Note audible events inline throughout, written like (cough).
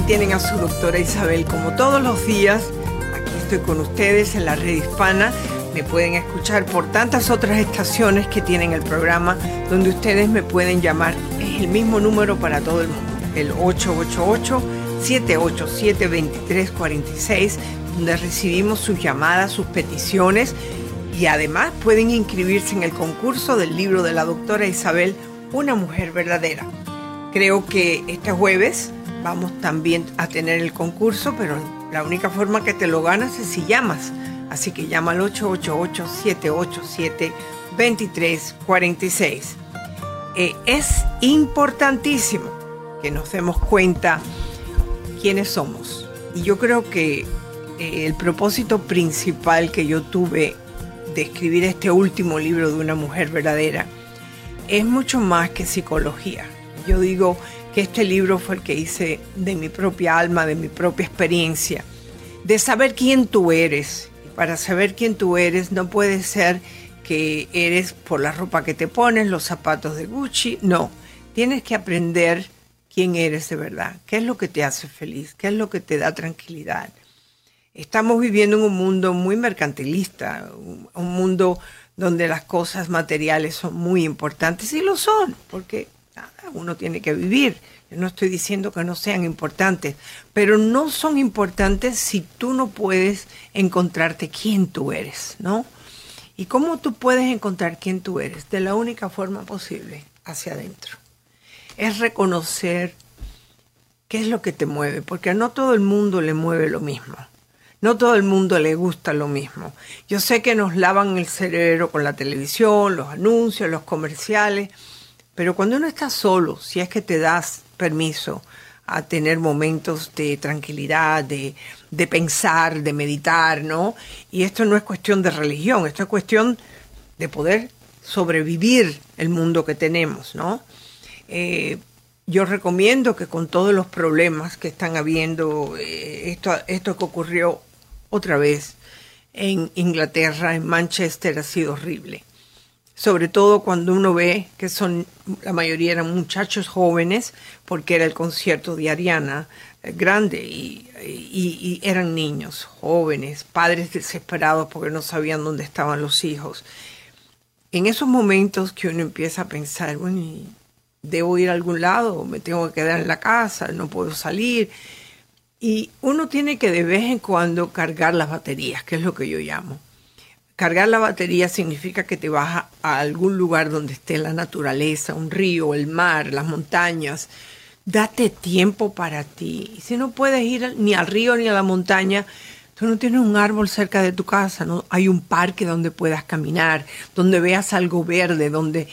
Aquí tienen a su doctora Isabel como todos los días. Aquí estoy con ustedes en la red hispana. Me pueden escuchar por tantas otras estaciones que tienen el programa donde ustedes me pueden llamar. Es el mismo número para todo el mundo, el 888-787-2346, donde recibimos sus llamadas, sus peticiones y además pueden inscribirse en el concurso del libro de la doctora Isabel, Una mujer verdadera. Creo que este jueves vamos también a tener el concurso, pero la única forma que te lo ganas es si llamas. Así que llama al 888-787-2346. Eh, es importantísimo que nos demos cuenta quiénes somos. Y yo creo que eh, el propósito principal que yo tuve de escribir este último libro de una mujer verdadera es mucho más que psicología. Yo digo, que este libro fue el que hice de mi propia alma, de mi propia experiencia, de saber quién tú eres. Para saber quién tú eres no puede ser que eres por la ropa que te pones, los zapatos de Gucci, no, tienes que aprender quién eres de verdad, qué es lo que te hace feliz, qué es lo que te da tranquilidad. Estamos viviendo en un mundo muy mercantilista, un mundo donde las cosas materiales son muy importantes y lo son, porque uno tiene que vivir. Yo no estoy diciendo que no sean importantes, pero no son importantes si tú no puedes encontrarte quién tú eres, ¿no? ¿Y cómo tú puedes encontrar quién tú eres? De la única forma posible, hacia adentro. Es reconocer qué es lo que te mueve, porque no todo el mundo le mueve lo mismo. No todo el mundo le gusta lo mismo. Yo sé que nos lavan el cerebro con la televisión, los anuncios, los comerciales, pero cuando uno está solo, si es que te das permiso a tener momentos de tranquilidad, de, pensar, de meditar, ¿no? Y esto no es cuestión de religión, esto es cuestión de poder sobrevivir el mundo que tenemos, ¿no? Eh, yo recomiendo que con todos los problemas que están habiendo, eh, esto, esto que ocurrió otra vez en Inglaterra, en Manchester, ha sido horrible sobre todo cuando uno ve que son, la mayoría eran muchachos jóvenes, porque era el concierto de Ariana eh, grande, y, eran niños, jóvenes, padres desesperados porque no sabían dónde estaban los hijos. En esos momentos que uno empieza a pensar, bueno, ¿debo ir a algún lado? ¿Me tengo que quedar en la casa? ¿No puedo salir? Y uno tiene que de vez en cuando cargar las baterías, que es lo que yo llamo Cargar la batería significa que te vas a, algún lugar donde esté la naturaleza, un río, el mar, las montañas. Date tiempo para ti. Si no puedes ir ni al río ni a la montaña, tú no tienes un árbol cerca de tu casa, no hay un parque donde puedas caminar, donde veas algo verde, donde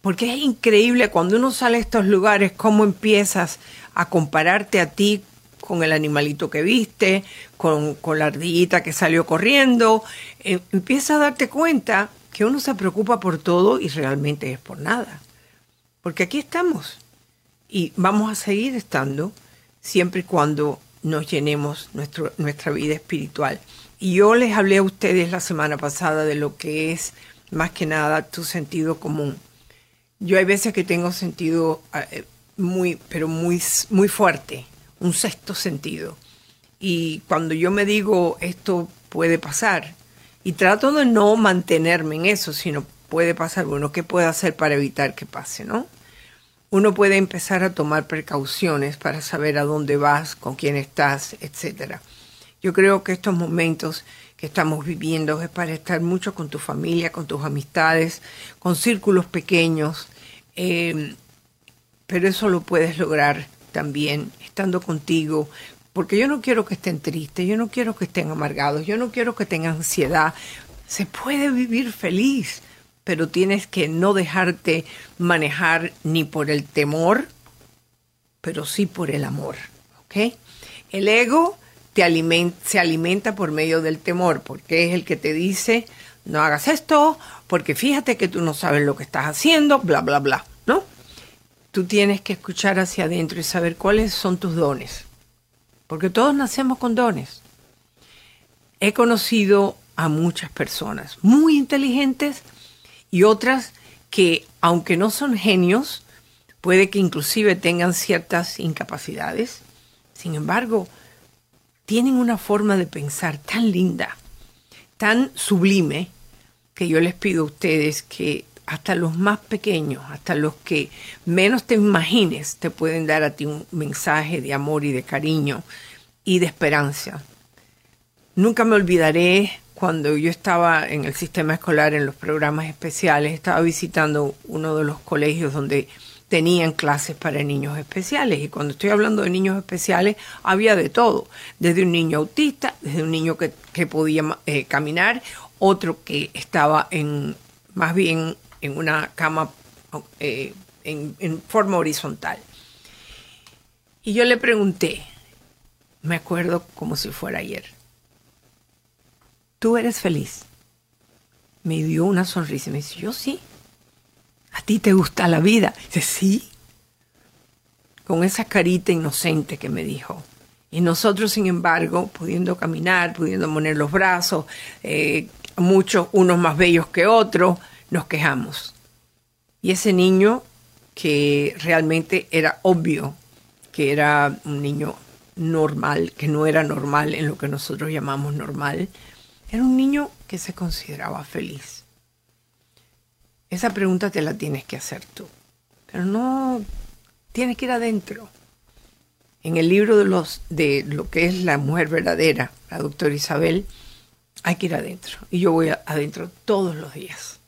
porque es increíble cuando uno sale a estos lugares cómo empiezas a compararte a ti con el animalito que viste, con, la ardillita que salió corriendo. Eh, empieza a darte cuenta que uno se preocupa por todo y realmente es por nada. Porque aquí estamos y vamos a seguir estando siempre y cuando nos llenemos nuestro, nuestra vida espiritual. Y yo les hablé a ustedes la semana pasada de lo que es más que nada tu sentido común. Yo hay veces que tengo sentido eh, muy, pero muy, muy fuerte un sexto sentido. Y cuando yo me digo esto puede pasar, y trato de no mantenerme en eso, sino puede pasar, bueno, ¿qué puedo hacer para evitar que pase, no? Uno puede empezar a tomar precauciones para saber a dónde vas, con quién estás, etc. Yo creo que estos momentos que estamos viviendo es para estar mucho con tu familia, con tus amistades, con círculos pequeños, eh, pero eso lo puedes lograr también, contigo, porque yo no quiero que estén tristes, yo no quiero que estén amargados, yo no quiero que tengan ansiedad. Se puede vivir feliz, pero tienes que no dejarte manejar ni por el temor, pero sí por el amor. ¿ok? El ego se alimenta por medio del temor, porque es el que te dice, no hagas esto, porque fíjate que tú no sabes lo que estás haciendo, bla, bla, bla. Tú tienes que escuchar hacia adentro y saber cuáles son tus dones, porque todos nacemos con dones. He conocido a muchas personas muy inteligentes y otras que, aunque no son genios, puede que inclusive tengan ciertas incapacidades, sin embargo, tienen una forma de pensar tan linda, tan sublime, que yo les pido a ustedes que hasta los más pequeños, hasta los que menos te imagines, te pueden dar a ti un mensaje de amor y de cariño y de esperanza. Nunca me olvidaré cuando yo estaba en el sistema escolar, en los programas especiales, estaba visitando uno de los colegios donde tenían clases para niños especiales. Y cuando estoy hablando de niños especiales, había de todo, desde un niño autista, desde un niño que, podía eh, caminar, otro que estaba en más bien en una cama eh, en, forma horizontal. Y yo le pregunté, me acuerdo como si fuera ayer, ¿tú eres feliz? Me dio una sonrisa y me dice, yo sí. ¿A ti te gusta la vida? Dice, sí. Con esa carita inocente que me dijo. Y nosotros, sin embargo, pudiendo caminar, pudiendo poner los brazos, eh, muchos, unos más bellos que otros, nos quejamos. Y ese niño, que realmente era obvio que era un niño normal, que no era normal en lo que nosotros llamamos normal, era un niño que se consideraba feliz. Esa pregunta te la tienes que hacer tú, pero no tienes que ir adentro. En el libro de, los, de lo que es la mujer verdadera, la doctora Isabel, hay que ir adentro. Y yo voy adentro todos los días.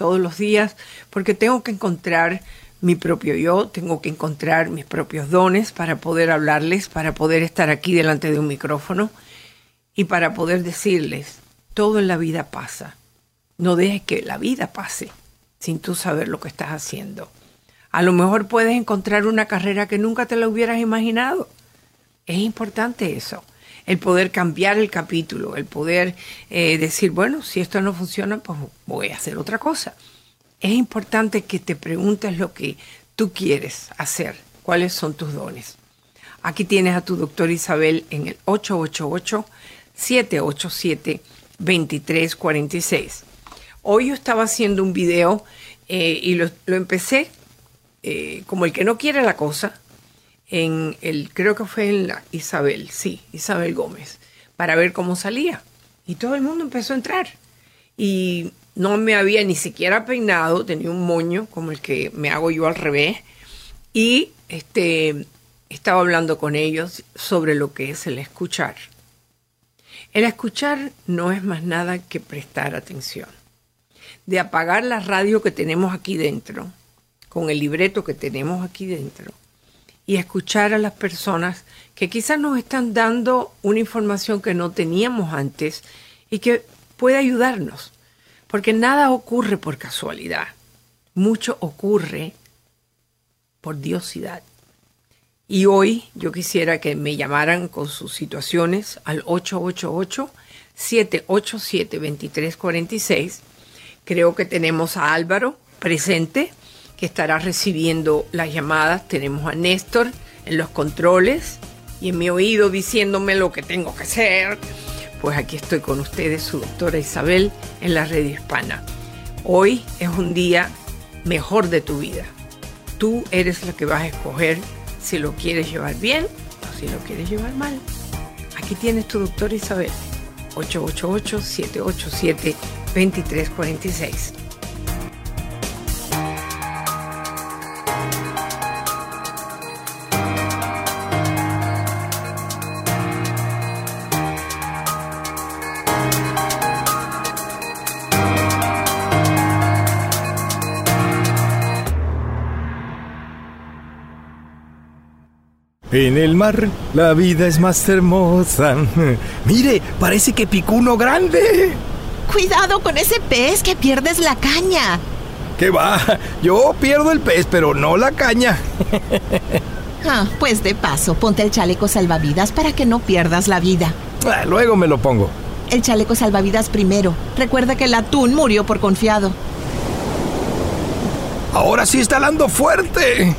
Todos los días, porque tengo que encontrar mi propio yo, tengo que encontrar mis propios dones para poder hablarles, para poder estar aquí delante de un micrófono y para poder decirles, todo en la vida pasa. No dejes que la vida pase sin tú saber lo que estás haciendo. A lo mejor puedes encontrar una carrera que nunca te la hubieras imaginado. Es importante eso el poder cambiar el capítulo, el poder eh, decir, bueno, si esto no funciona, pues voy a hacer otra cosa. Es importante que te preguntes lo que tú quieres hacer, cuáles son tus dones. Aquí tienes a tu doctor Isabel en el 888-787-2346. Hoy yo estaba haciendo un video eh, y lo, empecé eh, como el que no quiere la cosa, en el, creo que fue en la Isabel, sí, Isabel Gómez, para ver cómo salía. Y todo el mundo empezó a entrar. Y no me había ni siquiera peinado, tenía un moño como el que me hago yo al revés. Y este, estaba hablando con ellos sobre lo que es el escuchar. El escuchar no es más nada que prestar atención. De apagar la radio que tenemos aquí dentro, con el libreto que tenemos aquí dentro, y escuchar a las personas que quizás nos están dando una información que no teníamos antes y que puede ayudarnos. Porque nada ocurre por casualidad. Mucho ocurre por diosidad. Y hoy yo quisiera que me llamaran con sus situaciones al 888-787-2346. Creo que tenemos a Álvaro presente que estará recibiendo las llamadas. Tenemos a Néstor en los controles y en mi oído diciéndome lo que tengo que hacer. Pues aquí estoy con ustedes, su doctora Isabel, en la red hispana. Hoy es un día mejor de tu vida. Tú eres la que vas a escoger si lo quieres llevar bien o si lo quieres llevar mal. Aquí tienes tu doctora Isabel, 888-787-2346. En el mar la vida es más hermosa. (laughs) Mire, parece que picó uno grande. Cuidado con ese pez que pierdes la caña. ¿Qué va? Yo pierdo el pez, pero no la caña. (laughs) Ah, pues de paso, ponte el chaleco salvavidas para que no pierdas la vida. Ah, luego me lo pongo. El chaleco salvavidas primero. Recuerda que el atún murió por confiado. Ahora sí está dando fuerte.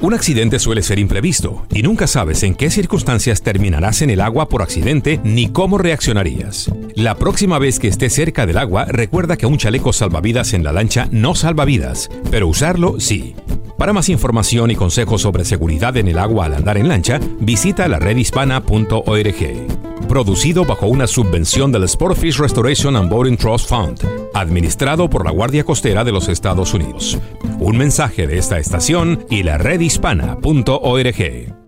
Un accidente suele ser imprevisto y nunca sabes en qué circunstancias terminarás en el agua por accidente ni cómo reaccionarías. La próxima vez que estés cerca del agua, recuerda que un chaleco salvavidas en la lancha no salva vidas, pero usarlo sí. Para más información y consejos sobre seguridad en el agua al andar en lancha, visita la redhispana.org. Producido bajo una subvención del Sportfish Restoration and Boating Trust Fund, administrado por la Guardia Costera de los Estados Unidos. Un mensaje de esta estación y la redhispana.org.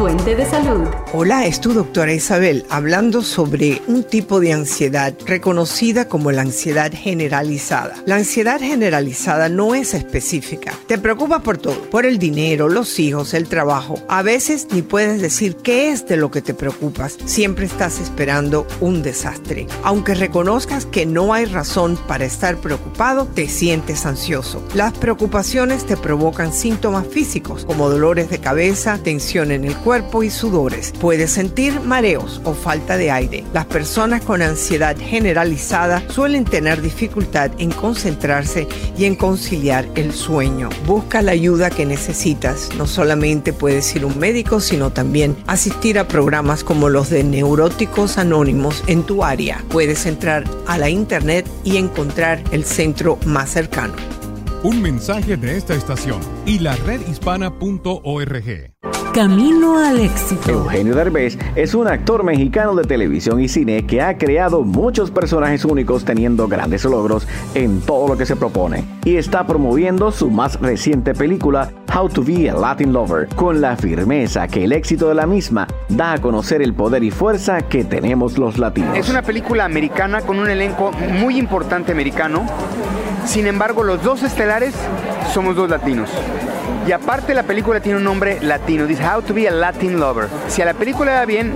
Fuente de salud. Hola, es tu doctora Isabel hablando sobre un tipo de ansiedad reconocida como la ansiedad generalizada. La ansiedad generalizada no es específica. Te preocupas por todo, por el dinero, los hijos, el trabajo. A veces ni puedes decir qué es de lo que te preocupas. Siempre estás esperando un desastre. Aunque reconozcas que no hay razón para estar preocupado, te sientes ansioso. Las preocupaciones te provocan síntomas físicos como dolores de cabeza, tensión en el cuerpo, cuerpo y sudores. Puedes sentir mareos o falta de aire. Las personas con ansiedad generalizada suelen tener dificultad en concentrarse y en conciliar el sueño. Busca la ayuda que necesitas. No solamente puedes ir a un médico, sino también asistir a programas como los de Neuróticos Anónimos en tu área. Puedes entrar a la internet y encontrar el centro más cercano. Un mensaje de esta estación y la redhispana.org. Camino al éxito. Eugenio Derbez es un actor mexicano de televisión y cine que ha creado muchos personajes únicos teniendo grandes logros en todo lo que se propone y está promoviendo su más reciente película How to be a Latin Lover con la firmeza que el éxito de la misma da a conocer el poder y fuerza que tenemos los latinos. Es una película americana con un elenco muy importante americano. Sin embargo, los dos estelares somos dos latinos. Y aparte la película tiene un nombre latino, dice How to be a Latin Lover. Si a la película va bien,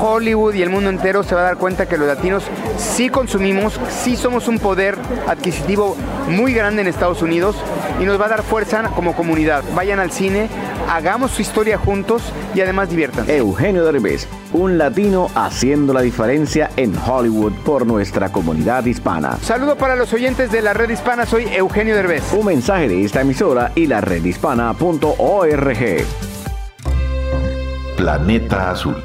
Hollywood y el mundo entero se va a dar cuenta que los latinos sí consumimos, sí somos un poder adquisitivo muy grande en Estados Unidos y nos va a dar fuerza como comunidad. Vayan al cine, hagamos su historia juntos y además diviertan. Eugenio Derbez, un latino haciendo la diferencia en Hollywood por nuestra comunidad hispana. Saludo para los oyentes de la red hispana, soy Eugenio Derbez. Un mensaje de esta emisora y la redhispana.org. Planeta Azul.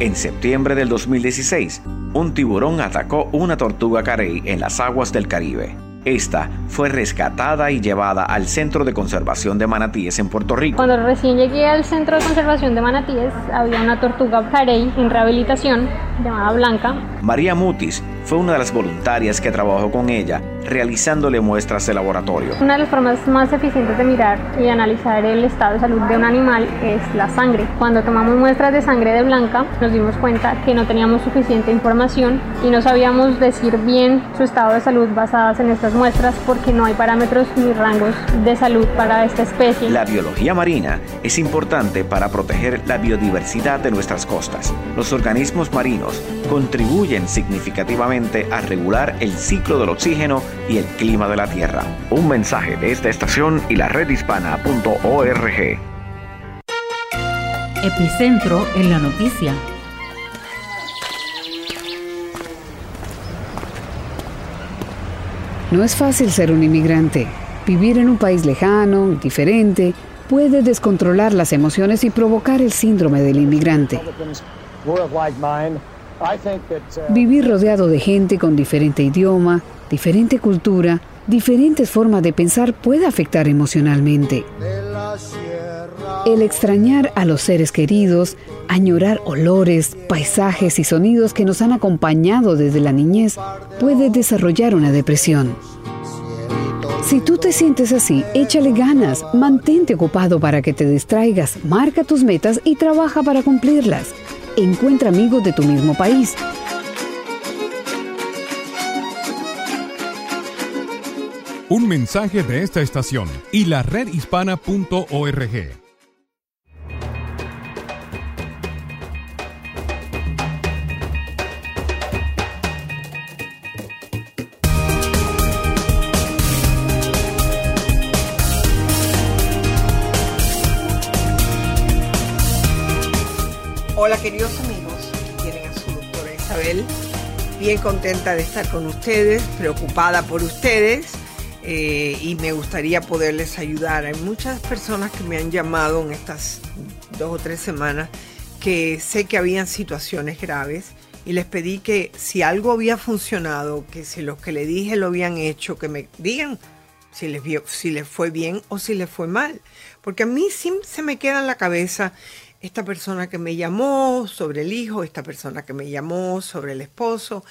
En septiembre del 2016, un tiburón atacó una tortuga carey en las aguas del Caribe. Esta fue rescatada y llevada al Centro de Conservación de Manatíes en Puerto Rico. Cuando recién llegué al Centro de Conservación de Manatíes, había una tortuga carey en rehabilitación llamada Blanca. María Mutis fue una de las voluntarias que trabajó con ella realizándole muestras de laboratorio. Una de las formas más eficientes de mirar y analizar el estado de salud de un animal es la sangre. Cuando tomamos muestras de sangre de Blanca, nos dimos cuenta que no teníamos suficiente información y no sabíamos decir bien su estado de salud basadas en estas muestras porque no hay parámetros ni rangos de salud para esta especie. La biología marina es importante para proteger la biodiversidad de nuestras costas. Los organismos marinos contribuyen significativamente a regular el ciclo del oxígeno y el clima de la Tierra. Un mensaje de esta estación y la redhispana.org. Epicentro en la noticia. No es fácil ser un inmigrante. Vivir en un país lejano, diferente, puede descontrolar las emociones y provocar el síndrome del inmigrante. Vivir rodeado de gente con diferente idioma, diferente cultura, diferentes formas de pensar puede afectar emocionalmente. El extrañar a los seres queridos, añorar olores, paisajes y sonidos que nos han acompañado desde la niñez puede desarrollar una depresión. Si tú te sientes así, échale ganas, mantente ocupado para que te distraigas, marca tus metas y trabaja para cumplirlas. Encuentra amigos de tu mismo país. Un mensaje de esta estación y la redhispana.org. Hola queridos amigos, tienen a su doctora Isabel, bien contenta de estar con ustedes, preocupada por ustedes eh, y me gustaría poderles ayudar. Hay muchas personas que me han llamado en estas dos o tres semanas que sé que habían situaciones graves y les pedí que si algo había funcionado, que si los que le dije lo habían hecho, que me digan si les, si les fue bien o si les fue mal. Porque a mí sí se me queda en la cabeza esta persona que me llamó sobre el hijo, esta persona que me llamó sobre el esposo.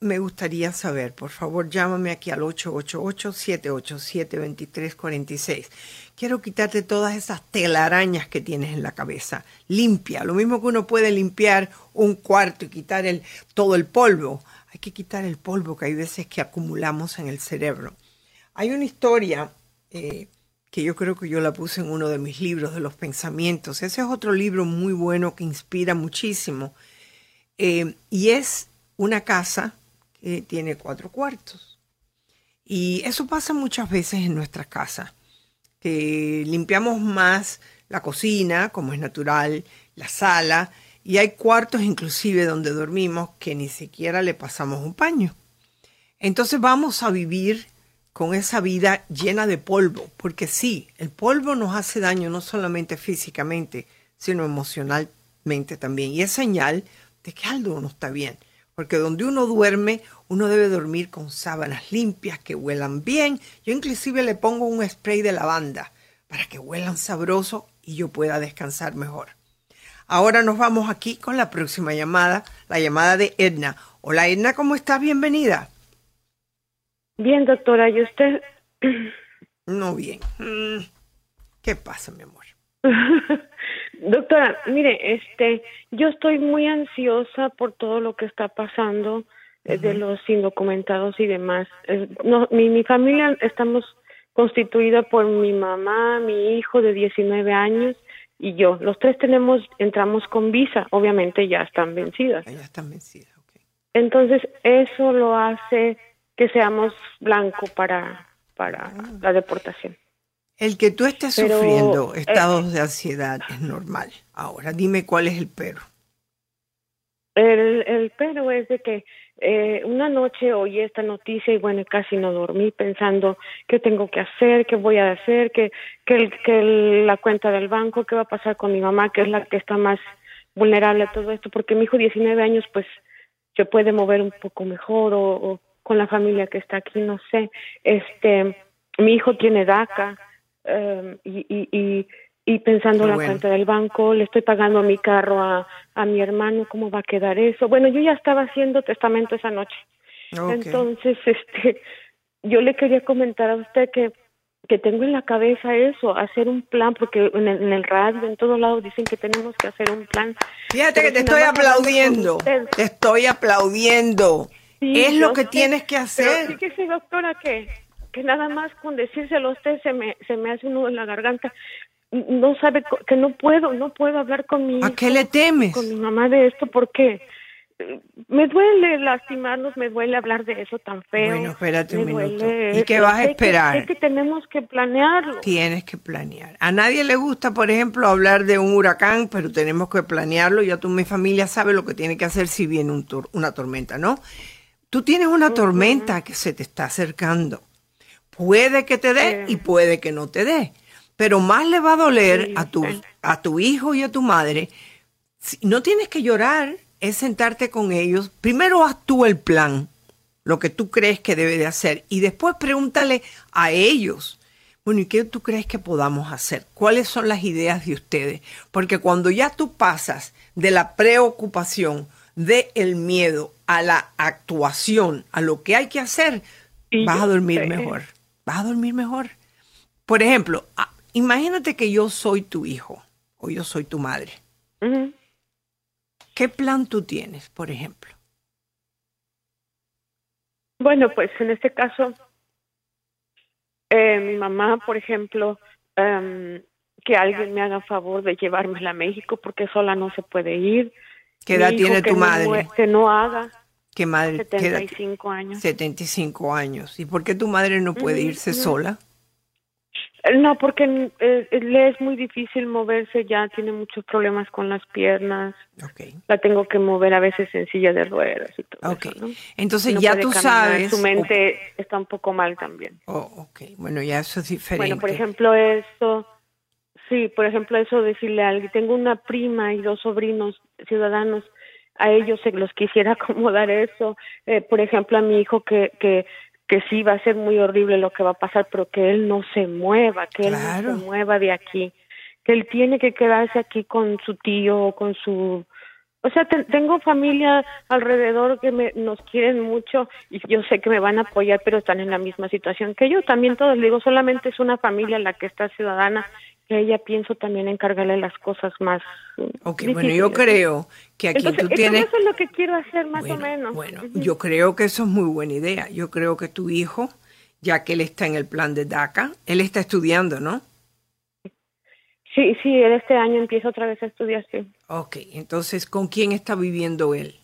Me gustaría saber, por favor, llámame aquí al 888-787-2346. Quiero quitarte todas esas telarañas que tienes en la cabeza. Limpia, lo mismo que uno puede limpiar un cuarto y quitar todo el polvo. Hay que quitar el polvo que hay veces que acumulamos en el cerebro. Hay una historia eh, que yo creo que yo la puse en uno de mis libros de los pensamientos. Ese es otro libro muy bueno que inspira muchísimo. Eh, y es una casa tiene cuatro cuartos. Y eso pasa muchas veces en nuestras casas, que limpiamos más la cocina, como es natural, la sala, y hay cuartos inclusive donde dormimos que ni siquiera le pasamos un paño. Entonces vamos a vivir con esa vida llena de polvo, porque sí, el polvo nos hace daño no solamente físicamente, sino emocionalmente también. Y es señal de que algo no está bien, porque donde uno duerme, uno debe dormir con sábanas limpias que huelan bien. Yo inclusive le pongo un spray de lavanda para que huelan sabroso y yo pueda descansar mejor. Ahora nos vamos aquí con la próxima llamada, la llamada de Edna. Hola Edna, ¿cómo estás? Bienvenida. Bien, doctora, ¿y usted? No bien. Mm, ¿Qué pasa, mi amor? (laughs) doctora, mire, este, yo estoy muy ansiosa por todo lo que está pasando eh, de los indocumentados y demás. no, mi, mi familia estamos constituida por mi mamá, mi hijo de 19 años y yo. Los tres tenemos, entramos con visa, obviamente ya están vencidas. Ya están vencidas, ok. Entonces, eso lo hace que seamos blanco para, para ah. la deportación. El que tú estés sufriendo eh, estados de ansiedad es normal. Ahora, dime cuál es el pero. El, el pero es de que eh, una noche oí esta noticia y bueno, casi no dormí pensando qué tengo que hacer, qué voy a hacer, que, que, que la cuenta del banco, qué va a pasar con mi mamá, que es la que está más vulnerable a todo esto, porque mi hijo 19 años pues se puede mover un poco mejor o con la familia que está aquí, no sé. Este, mi hijo tiene DACA em, y, y, y, pensando en la cuenta del banco, le estoy pagando mi carro a, a mi hermano, ¿cómo va a quedar eso? Bueno, yo ya estaba haciendo testamento esa noche. Entonces, (laughs) este, yo le quería comentar a usted que que tengo en la cabeza eso, hacer un plan, porque en el, en el radio, en todos lados dicen que tenemos que hacer un plan. Fíjate que te estoy aplaudiendo, te estoy aplaudiendo es lo que tienes que hacer. Pero fíjese, doctora, que, que nada más con decírselo a usted se me, se me hace un nudo en la garganta. No sabe que no puedo, no puedo hablar con mi ¿A qué le temes? Con mi mamá de esto porque me duele lastimarnos, me duele hablar de eso tan feo. Bueno, espérate un minuto. ¿Y qué vas a esperar? Es que, tenemos que planearlo. Tienes que planear. A nadie le gusta, por ejemplo, hablar de un huracán, pero tenemos que planearlo. Ya tú, mi familia sabe lo que tiene que hacer si viene un una tormenta, ¿no? Tú tienes una tormenta que se te está acercando. Puede que te dé y puede que no te dé. Pero más le va a doler a tu, a tu hijo y a tu madre. No tienes que llorar, es sentarte con ellos. Primero haz tú el plan, lo que tú crees que debe de hacer. Y después pregúntale a ellos. Bueno, ¿y qué tú crees que podamos hacer? ¿Cuáles son las ideas de ustedes? Porque cuando ya tú pasas de la preocupación, del el miedo a la actuación, a lo que hay que hacer, vas a dormir mejor. Vas a dormir mejor. Por ejemplo, imagínate que yo soy tu hijo o yo soy tu madre. ¿Qué plan tú tienes, por ejemplo? Bueno, pues en este caso, eh, mi mamá, por ejemplo, em, que alguien me haga favor de llevármela a México porque sola no se puede ir. ¿Qué edad tiene tu madre? que no haga. ¿Qué madre? 75 años. 75 años. ¿Y por qué tu madre no puede irse sola? No, porque eh, le es muy difícil moverse ya, tiene muchos problemas con las piernas. La tengo que mover a veces en silla de ruedas y todo Ok. eso, ¿no? Entonces No ya tú caminar, sabes. Su mente está un poco mal también. Oh, ok. Bueno, ya eso es diferente. Bueno, por ejemplo, eso, sí, por ejemplo, eso decirle a alguien, tengo una prima y dos sobrinos ciudadanos, a ellos se los quisiera (laughs) acomodar eso. Eh, por ejemplo, a mi hijo que, que, que sí va a ser muy horrible lo que va a pasar, pero que él no se mueva, que él no se mueva de aquí, que él tiene que quedarse aquí con su tío o con su... O sea, te- tengo familia alrededor que me, nos quieren mucho y yo sé que me van a apoyar, pero están en la misma situación que yo. También todos digo, solamente es una familia la que está ciudadana, que a ella pienso también encargarle las cosas más. Ok, bueno, yo creo que aquí Entonces, tú tienes. eso es lo que quiero hacer más o menos. Bueno, yo creo que eso es muy buena idea. Yo creo que tu hijo, ya que él está en el plan de DACA, él está estudiando, ¿no? Sí, sí, él este año empieza otra vez a estudiar, sí. Ok, entonces, ¿con quién está viviendo él?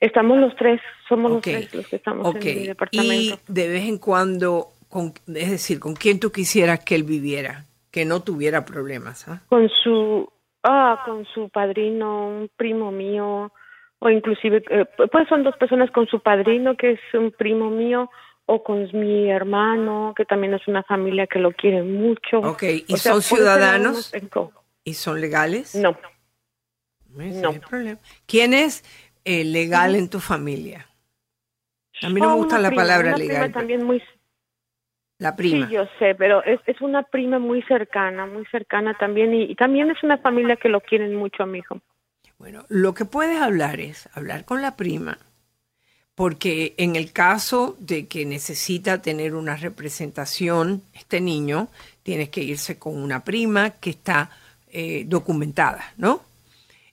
Estamos los tres, somos Ok, los tres los que estamos Ok, en mi y departamento. de vez en cuando, con, es decir, ¿con quién tú quisieras que él viviera? Que no tuviera problemas, ¿ah? Con su, ah, con su padrino, un primo mío, o inclusive, eh, pues son dos personas con su padrino, que es un primo mío, o con mi hermano, que también es una familia que lo quiere mucho. Ok, ¿y O son ese ciudadanos? ¿Y son legales? No. no. hay problema. ¿Quién es eh, legal en tu familia? A mí no Ah, me gusta la prima, palabra una prima legal. también muy La prima. Sí, yo sé, pero es, es una prima muy cercana, muy cercana también, y, y también es una familia que lo quieren mucho a mi hijo. Bueno, lo que puedes hablar es hablar con la prima, porque en el caso de que necesita tener una representación, este niño, tienes que irse con una prima que está eh, documentada, ¿no?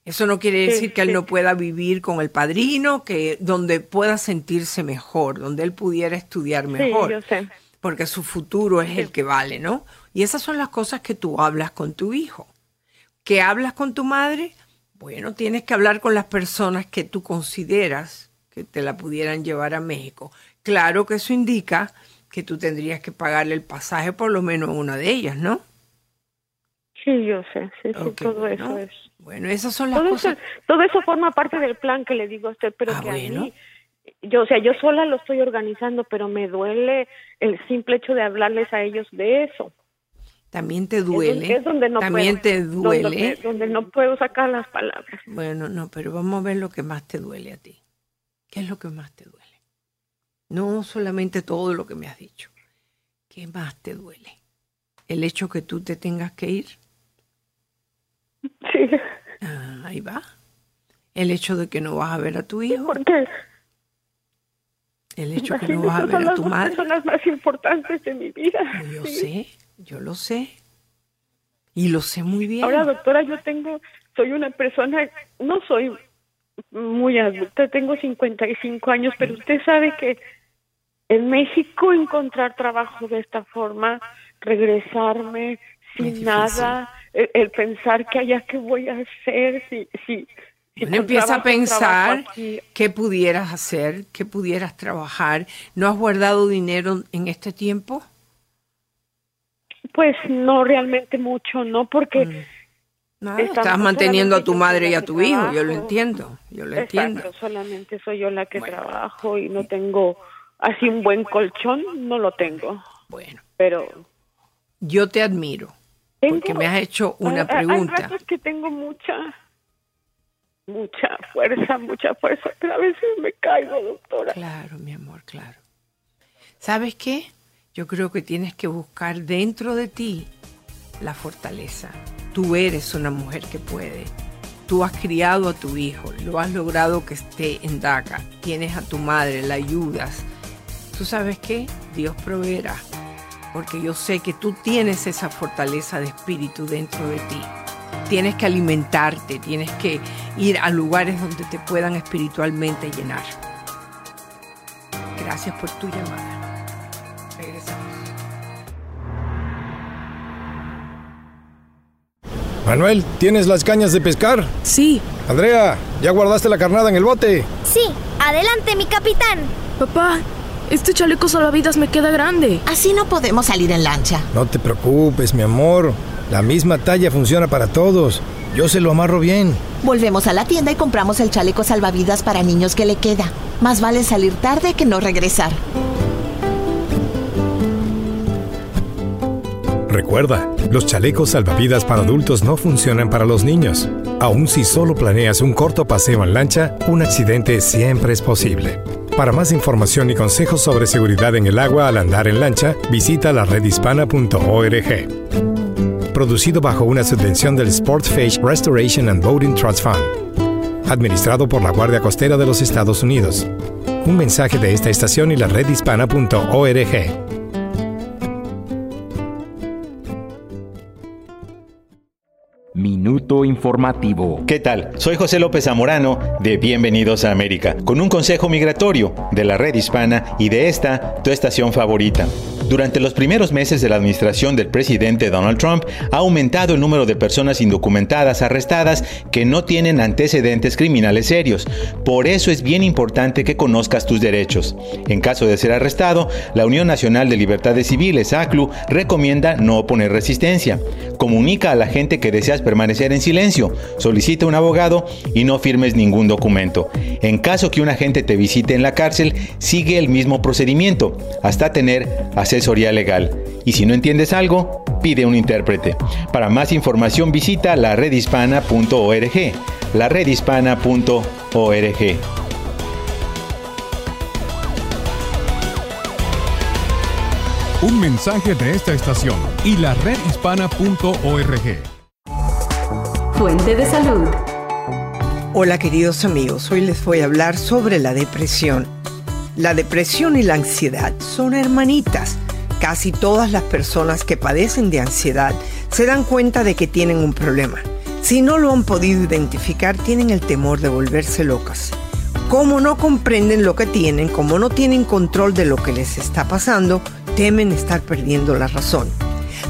Eso no quiere Sí, decir que él sí. no pueda vivir con el padrino, que donde pueda sentirse mejor, donde él pudiera estudiar mejor Sí, yo sé. Porque su futuro es el que vale, ¿no? Y esas son las cosas que tú hablas con tu hijo. ¿Qué hablas con tu madre? Bueno, tienes que hablar con las personas que tú consideras que te la pudieran llevar a México. Claro que eso indica que tú tendrías que pagarle el pasaje por lo menos a una de ellas, ¿no? Sí, yo sé, sí, sí, todo eso es. Bueno, esas son las Todo cosas. eso, todo eso forma parte del plan que le digo a usted, pero Ah, que a mí, yo, o sea, yo sola lo estoy organizando, pero me duele el simple hecho de hablarles a ellos de eso. También te duele. es donde no También puedo, te duele. donde no puedo sacar las palabras. Bueno, no, pero vamos a ver lo que más te duele a ti. ¿Qué es lo que más te duele? No solamente todo lo que me has dicho. ¿Qué más te duele? ¿El hecho que tú te tengas que ir? Sí. Ah, ahí va. ¿El hecho de que no vas a ver a tu hijo? Porque ¿El hecho que no vas a son ver a las tu madre? personas más importantes de mi vida. Yo Sí. sé, yo lo sé. Y lo sé muy bien. Ahora, doctora, yo tengo, soy una persona, no soy muy adulta, tengo 55 años, pero usted sabe que en México encontrar trabajo de esta forma, regresarme sin nada, el, el pensar que allá qué voy a hacer, si, si Bueno, empieza a pensar qué pudieras hacer, qué pudieras trabajar. ¿No has guardado dinero en este tiempo? Pues no realmente mucho, ¿no? Porque Nada, estamos- estás manteniendo a tu madre y a tu hijo, yo lo entiendo, yo lo Exacto, entiendo. solamente soy yo la que trabajo y no tengo así un buen colchón, no lo tengo. Bueno. Pero Yo te admiro, porque me has hecho una hay- hay pregunta. ratos que tengo mucha, mucha fuerza, mucha fuerza, pero a veces me caigo, doctora. Claro, mi amor, claro. ¿Sabes qué? Yo creo que tienes que buscar dentro de ti la fortaleza. Tú eres una mujer que puede. Tú has criado a tu hijo, lo has logrado que esté en DACA, tienes a tu madre, la ayudas. ¿Tú sabes qué? Dios proveerá, porque yo sé que tú tienes esa fortaleza de espíritu dentro de ti. Tienes que alimentarte, tienes que ir a lugares donde te puedan espiritualmente llenar. Gracias por tu llamada. Regresamos. Manuel, ¿tienes las cañas de pescar? Sí. Andrea, ¿ya guardaste la carnada en el bote? Sí, adelante, mi capitán. Papá, Este chaleco salvavidas me queda grande. Así no podemos salir en lancha. No te preocupes, mi amor. La misma talla funciona para todos. Yo se lo amarro bien. Volvemos a la tienda y compramos el chaleco salvavidas para niños que le queda. Más vale salir tarde que no regresar. Recuerda, los chalecos salvavidas para adultos no funcionan para los niños. Aun si solo planeas un corto paseo en lancha, un accidente siempre es posible. Para más información y consejos sobre seguridad en el agua al andar en lancha, visita la redhispana.org. Producido bajo una subvención del Sportfish Restoration and Boating Trust Fund. Administrado por la Guardia Costera de los Estados Unidos. Un mensaje de esta estación y la redhispana.org. Minuto Informativo. ¿Qué tal? Soy José López Zamorano de Bienvenidos a América, con un consejo migratorio de la red hispana y de esta, tu estación favorita. Durante los primeros meses de la administración del presidente Donald Trump, ha aumentado el número de personas indocumentadas arrestadas que no tienen antecedentes criminales serios. Por eso es bien importante que conozcas tus derechos. En caso de ser arrestado, la Unión Nacional de Libertades Civiles, ACLU, recomienda no oponer resistencia. Comunica a la gente que deseas permanecer en silencio, solicita un abogado y no firmes ningún documento. En caso que un agente te visite en la cárcel, sigue el mismo procedimiento hasta tener asesoría legal. Y si no entiendes algo, pide un intérprete. Para más información visita la redhispana.org. La redhispana.org. Un mensaje de esta estación y la redhispana.org. Fuente de salud. Hola queridos amigos, hoy les voy a hablar sobre la depresión. La depresión y la ansiedad son hermanitas. Casi todas las personas que padecen de ansiedad se dan cuenta de que tienen un problema. Si no lo han podido identificar, tienen el temor de volverse locas. Como no comprenden lo que tienen, como no tienen control de lo que les está pasando, temen estar perdiendo la razón.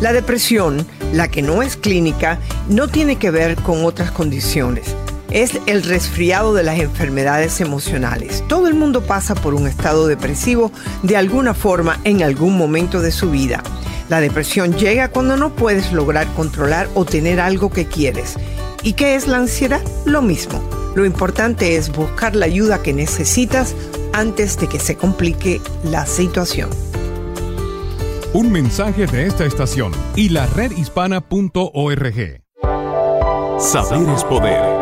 La depresión, la que no es clínica, no tiene que ver con otras condiciones. Es el resfriado de las enfermedades emocionales. Todo el mundo pasa por un estado depresivo de alguna forma en algún momento de su vida. La depresión llega cuando no puedes lograr controlar o tener algo que quieres. ¿Y qué es la ansiedad? Lo mismo. Lo importante es buscar la ayuda que necesitas antes de que se complique la situación. Un mensaje de esta estación y la redhispana.org. Saber es poder.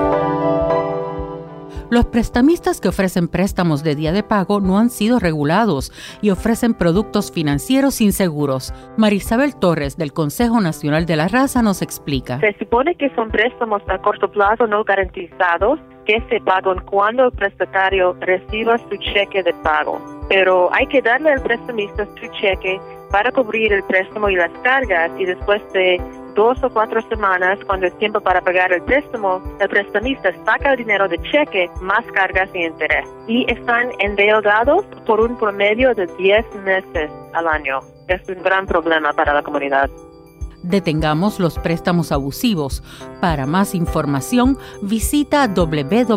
Los prestamistas que ofrecen préstamos de día de pago no han sido regulados y ofrecen productos financieros inseguros. Marisabel Torres del Consejo Nacional de la Raza nos explica. Se supone que son préstamos a corto plazo no garantizados que se pagan cuando el prestatario reciba su cheque de pago. Pero hay que darle al prestamista su cheque para cubrir el préstamo y las cargas y después de dos o cuatro semanas, cuando es tiempo para pagar el préstamo, el prestamista saca el dinero de cheque más cargas y interés. Y están endeudados por un promedio de 10 meses al año. Es un gran problema para la comunidad. Detengamos los préstamos abusivos. Para más información, visita www.nclr.us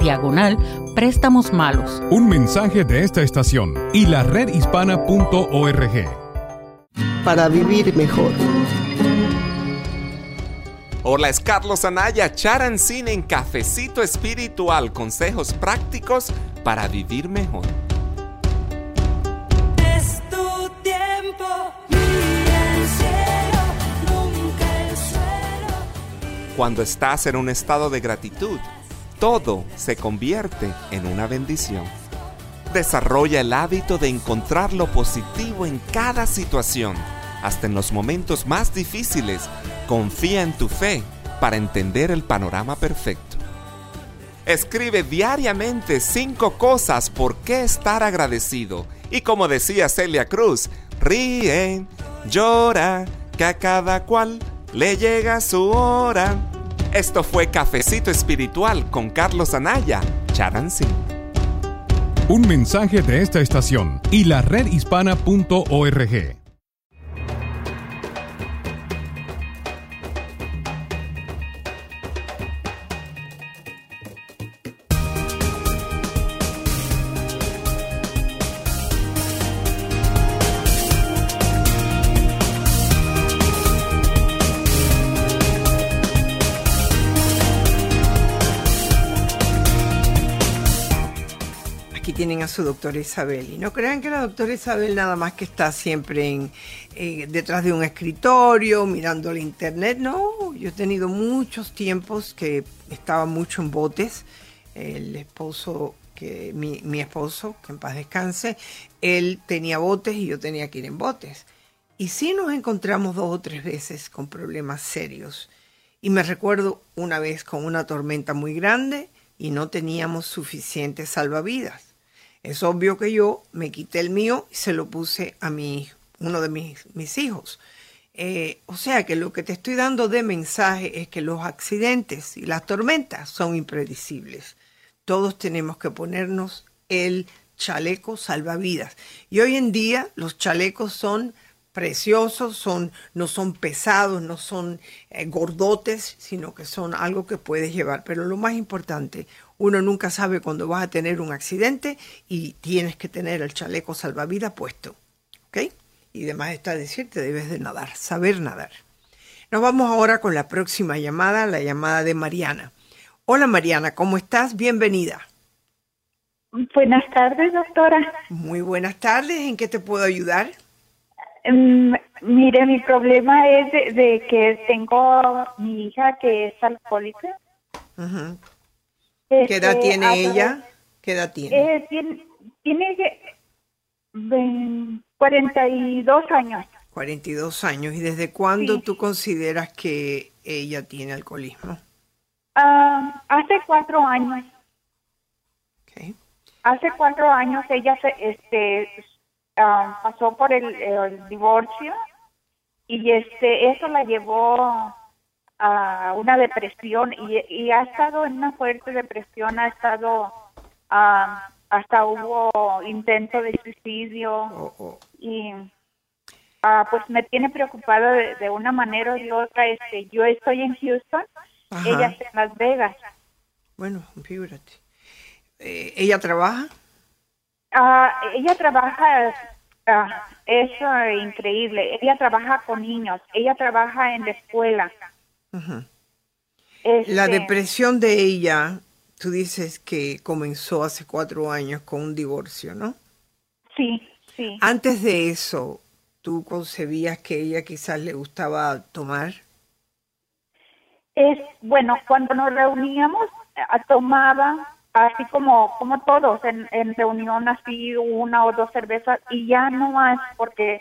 diagonal préstamos malos. Un mensaje de esta estación y la redhispana.org. Para vivir mejor. Hola, es Carlos Anaya, Charancine en Cafecito Espiritual, consejos prácticos para vivir mejor. Cuando estás en un estado de gratitud, todo se convierte en una bendición. Desarrolla el hábito de encontrar lo positivo en cada situación, hasta en los momentos más difíciles. Confía en tu fe para entender el panorama perfecto. Escribe diariamente cinco cosas por qué estar agradecido. Y como decía Celia Cruz, ríe, llora, que a cada cual le llega su hora. Esto fue Cafecito Espiritual con Carlos Anaya, Charancy. Un mensaje de esta estación y la redhispana.org. su doctora Isabel. Y no crean que la doctora Isabel nada más que está siempre en, eh, detrás de un escritorio, mirando el internet. No, yo he tenido muchos tiempos que estaba mucho en botes. El esposo, que mi, mi esposo, que en paz descanse, él tenía botes y yo tenía que ir en botes. Y sí nos encontramos dos o tres veces con problemas serios. Y me recuerdo una vez con una tormenta muy grande y no teníamos suficientes salvavidas. Es obvio que yo me quité el mío y se lo puse a mi, uno de mis, mis hijos. Eh, o sea que lo que te estoy dando de mensaje es que los accidentes y las tormentas son impredecibles. Todos tenemos que ponernos el chaleco salvavidas. Y hoy en día los chalecos son preciosos, son, no son pesados, no son eh, gordotes, sino que son algo que puedes llevar. Pero lo más importante, uno nunca sabe cuándo vas a tener un accidente y tienes que tener el chaleco salvavidas puesto. ¿Ok? Y además está decirte, debes de nadar, saber nadar. Nos vamos ahora con la próxima llamada, la llamada de Mariana. Hola Mariana, ¿cómo estás? Bienvenida. Buenas tardes, doctora. Muy buenas tardes, ¿en qué te puedo ayudar? Mm, mire, mi problema es de, de que tengo mi hija que es alcohólica. ¿Qué edad Este, tiene a ella? ¿Qué edad tiene? Eh, tiene tiene ven- 42 años. 42 años. ¿Y desde cuándo tú consideras que ella tiene alcoholismo? Ah, hace cuatro años. Hace cuatro años ella se, este, ah, pasó por el, el divorcio y este eso la llevó a una depresión y, y ha estado en una fuerte depresión, ha estado ah, hasta hubo intento de suicidio y ah, pues me tiene preocupada de, de una manera o de otra. Este, yo estoy en Houston, Ajá. ella está en Las Vegas. Bueno, figúrate. Eh, ¿Ella trabaja? Ah, ella trabaja, ah, es increíble, ella trabaja con niños, ella trabaja en la escuela. Ujú. Este, La depresión de ella, tú dices que comenzó hace cuatro años con un divorcio, ¿no? Sí, sí. Antes de eso, ¿tú concebías que ella quizás le gustaba tomar? Es, bueno, cuando nos reuníamos, ah, tomaba así como como todos en, en reunión así una o dos cervezas y ya no más porque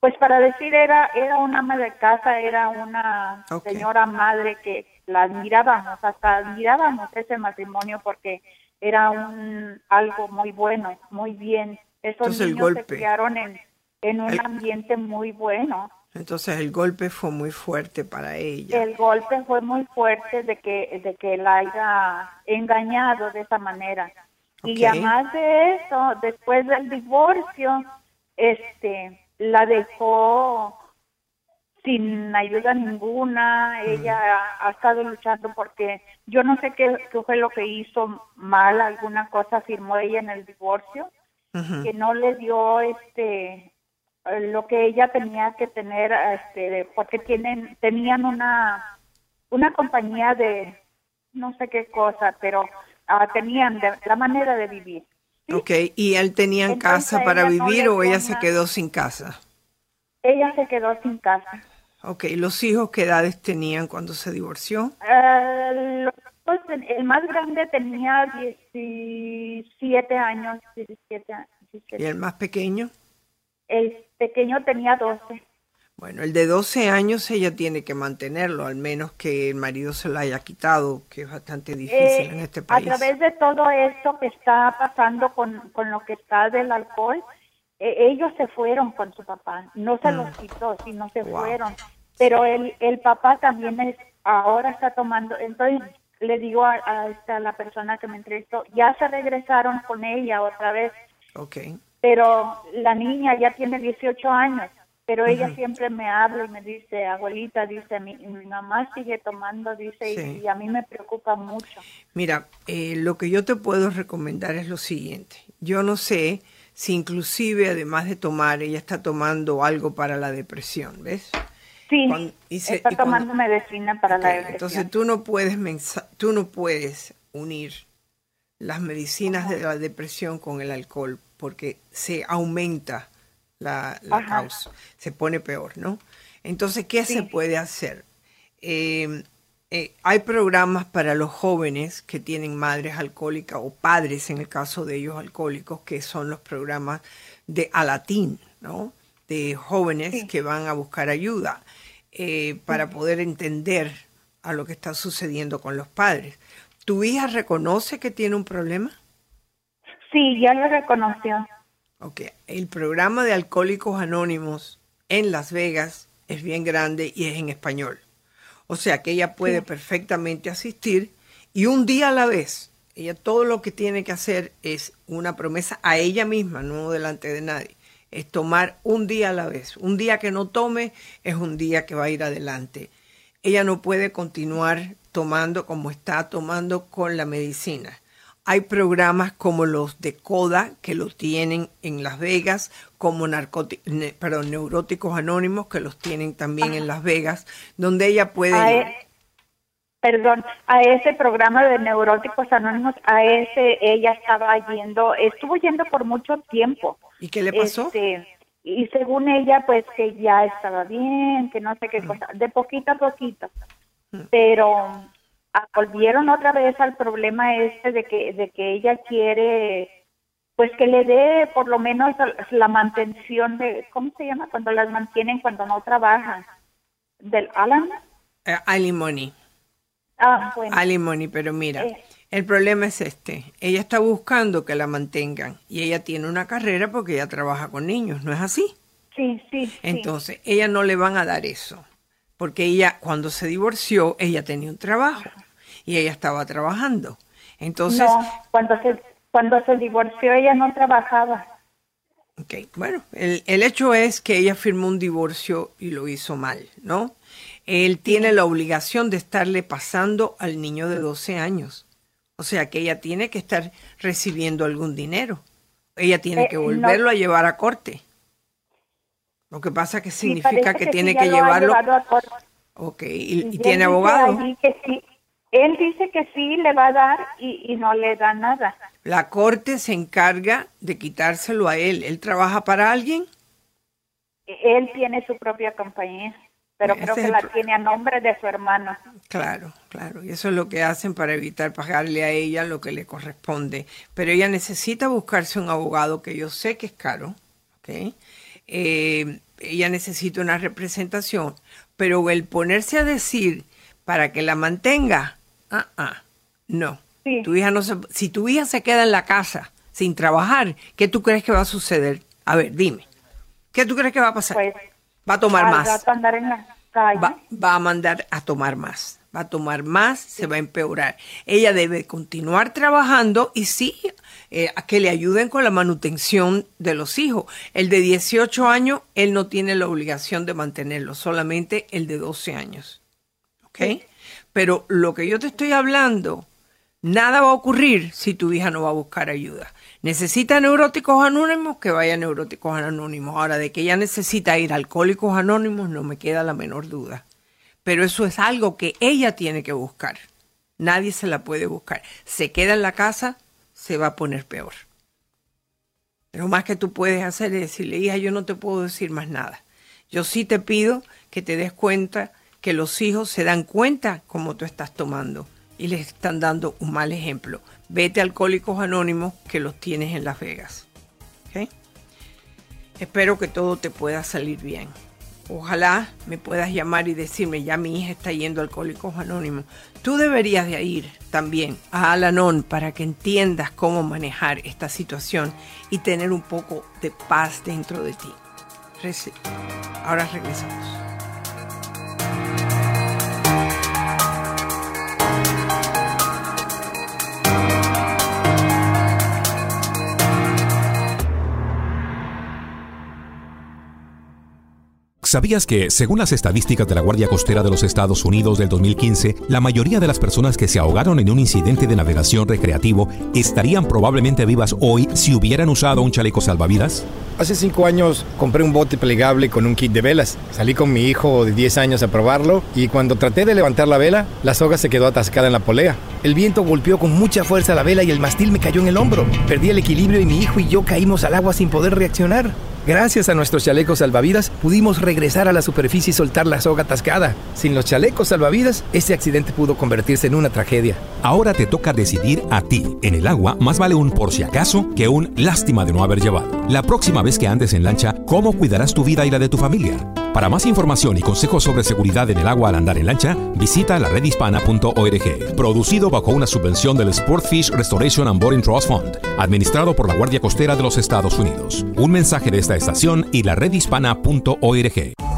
pues para decir era era una ama de casa era una señora madre que la admirábamos hasta admirábamos ese matrimonio porque era un algo muy bueno muy bien. Esos Entonces, el niños se criaron en en un El- ambiente muy bueno Entonces el golpe fue muy fuerte para ella. el golpe fue muy fuerte de que de que la haya engañado de esa manera. Y además de eso después del divorcio este la dejó sin ayuda ninguna. Ella ha, ha estado luchando porque yo no sé qué, qué fue lo que hizo mal alguna cosa firmó ella en el divorcio que no le dio este lo que ella tenía que tener este porque tienen tenían una una compañía de no sé qué cosa pero ah, tenían de- la manera de vivir Ok, ¿y él tenía Entonces, casa para no vivir o ella se quedó sin casa? ella se quedó sin casa Ok, ¿los hijos qué edades tenían cuando se divorció? Eh, los el más grande tenía 17 años 17 años ¿Y el más pequeño? El pequeño tenía 12 Bueno, el de 12 años ella tiene que mantenerlo, al menos que el marido se lo haya quitado, que es bastante difícil Eh, en este a país. través de todo esto que está pasando con, con lo que está del alcohol, eh, ellos se fueron con su papá, no se Mm. los quitó, sino se Wow. fueron. Pero el, el papá también es, ahora está tomando, entonces le digo a, a esta, la persona que me entrevistó, ya se regresaron con ella otra vez, Ok, pero la niña ya tiene 18 años, pero ella siempre me habla y me dice, abuelita, dice, mi, mi mamá sigue tomando, dice, y- Sí. y, a mí me preocupa mucho. mira, eh, lo que yo te puedo recomendar es lo siguiente. Yo no sé si inclusive, además de tomar, ella está tomando algo para la depresión, ¿ves? Sí, Cuando- y se- está y cuando- tomando medicina para la depresión. Entonces tú no puedes tú no puedes unir las medicinas de la depresión con el alcohol porque se aumenta la, la causa, se pone peor, ¿no? Entonces, ¿qué se puede hacer? Eh, eh, hay programas para los jóvenes que tienen madres alcohólicas o padres, en el caso de ellos alcohólicos, que son los programas de Alatín, ¿no? De jóvenes que van a buscar ayuda eh, para poder entender a lo que está sucediendo con los padres. ¿Tu hija reconoce que tiene un problema? Sí, ya lo reconoció. Ok, el programa de Alcohólicos Anónimos en Las Vegas es bien grande y es en español. O sea que ella puede perfectamente asistir y un día a la vez. Ella todo lo que tiene que hacer es una promesa a ella misma, no delante de nadie. Es tomar un día a la vez. Un día que no tome es un día que va a ir adelante. Ella no puede continuar tomando como está tomando con la medicina. Hay programas como los de CODA que lo tienen en Las Vegas, como ne- perdón, Neuróticos Anónimos que los tienen también en Las Vegas, donde ella puede... A e- perdón, a ese programa de Neuróticos Anónimos, a ese ella estaba yendo, estuvo yendo por mucho tiempo. ¿Y qué le pasó? Este, y según ella, pues que ya estaba bien, que no sé qué cosa, de poquito a poquito. Pero volvieron otra vez al problema este de que, de que ella quiere, pues que le dé por lo menos la mantención de, ¿cómo se llama? Cuando las mantienen cuando no trabajan. Del Alan. Eh, alimony. Ah, bueno. Alimony, pero mira, Eh. el problema es este. Ella está buscando que la mantengan y ella tiene una carrera porque ella trabaja con niños, ¿no es así? Sí, sí, sí. Entonces, ella no le van a dar eso, porque ella cuando se divorció, ella tenía un trabajo y ella estaba trabajando. Entonces, no, cuando se, cuando se divorció ella no trabajaba. ok, bueno, el, el hecho es que ella firmó un divorcio y lo hizo mal, ¿no? Él tiene la obligación de estarle pasando al niño de 12 años. O sea que ella tiene que estar recibiendo algún dinero. Ella tiene Eh, que no. volverlo a llevar a corte. Lo que pasa que significa que, sí, tiene que ha llevarlo. a corte. Ok, y, Y y tiene abogado. que sí. Él dice que sí le va a dar y, y no le da nada. La corte se encarga de quitárselo a él. ¿Él trabaja para alguien? Él tiene su propia compañía, pero Ese creo que la tiene a nombre de su hermano. Claro, claro. Y eso es lo que hacen para evitar pagarle a ella lo que le corresponde. Pero ella necesita buscarse un abogado que yo sé que es caro. ¿ok? Eh, ella necesita una representación. Pero el ponerse a decir para que la mantenga, ah, ah, no. Tu hija no se, si tu hija se queda en la casa sin trabajar, ¿qué tú crees que va a suceder? A ver, dime. ¿Qué tú crees que va a pasar? va a tomar más. rato andar en la calle. Va, va a mandar a tomar más. Va a tomar más, se va a empeorar. Ella debe continuar trabajando y sí, eh, a que le ayuden con la manutención de los hijos. El de 18 años, él no tiene la obligación de mantenerlo, solamente el de 12 años. ¿Ok? Pero lo que yo te estoy hablando, nada va a ocurrir si tu hija no va a buscar ayuda. Necesita neuróticos anónimos, que vaya a neuróticos anónimos. Ahora, de que ella necesita ir a alcohólicos anónimos, no me queda la menor duda. Pero eso es algo que ella tiene que buscar. Nadie se la puede buscar. Se queda en la casa, se va a poner peor. Lo más que tú puedes hacer es decirle, hija, yo no te puedo decir más nada. Yo sí te pido que te des cuenta que los hijos se dan cuenta cómo tú estás tomando y les están dando un mal ejemplo. Vete a Alcohólicos Anónimos que los tienes en Las Vegas. ¿ok? Espero que todo te pueda salir bien. Ojalá me puedas llamar y decirme, ya mi hija está yendo a Alcohólicos Anónimos. Tú deberías de ir también a Alanon para que entiendas cómo manejar esta situación y tener un poco de paz dentro de ti. Ahora regresamos. ¿Sabías que, según las estadísticas de la Guardia Costera de los Estados Unidos del 2015, la mayoría de las personas que se ahogaron en un incidente de navegación recreativo estarían probablemente vivas hoy si hubieran usado un chaleco salvavidas? Hace cinco años compré un bote plegable con un kit de velas. Salí con mi hijo de 10 años a probarlo y cuando traté de levantar la vela, la soga se quedó atascada en la polea. El viento golpeó con mucha fuerza la vela y el mastil me cayó en el hombro. Perdí el equilibrio y mi hijo y yo caímos al agua sin poder reaccionar. Gracias a nuestros chalecos salvavidas pudimos regresar a la superficie y soltar la soga atascada. Sin los chalecos salvavidas, ese accidente pudo convertirse en una tragedia. Ahora te toca decidir a ti. En el agua, más vale un por si acaso que un lástima de no haber llevado. La próxima vez que andes en lancha, ¿cómo cuidarás tu vida y la de tu familia? Para más información y consejos sobre seguridad en el agua al andar en lancha, visita la redhispana.org. Producido bajo una subvención del Sportfish Restoration and Boarding Trust Fund, administrado por la Guardia Costera de los Estados Unidos. Un mensaje de esta estación y la redhispana.org.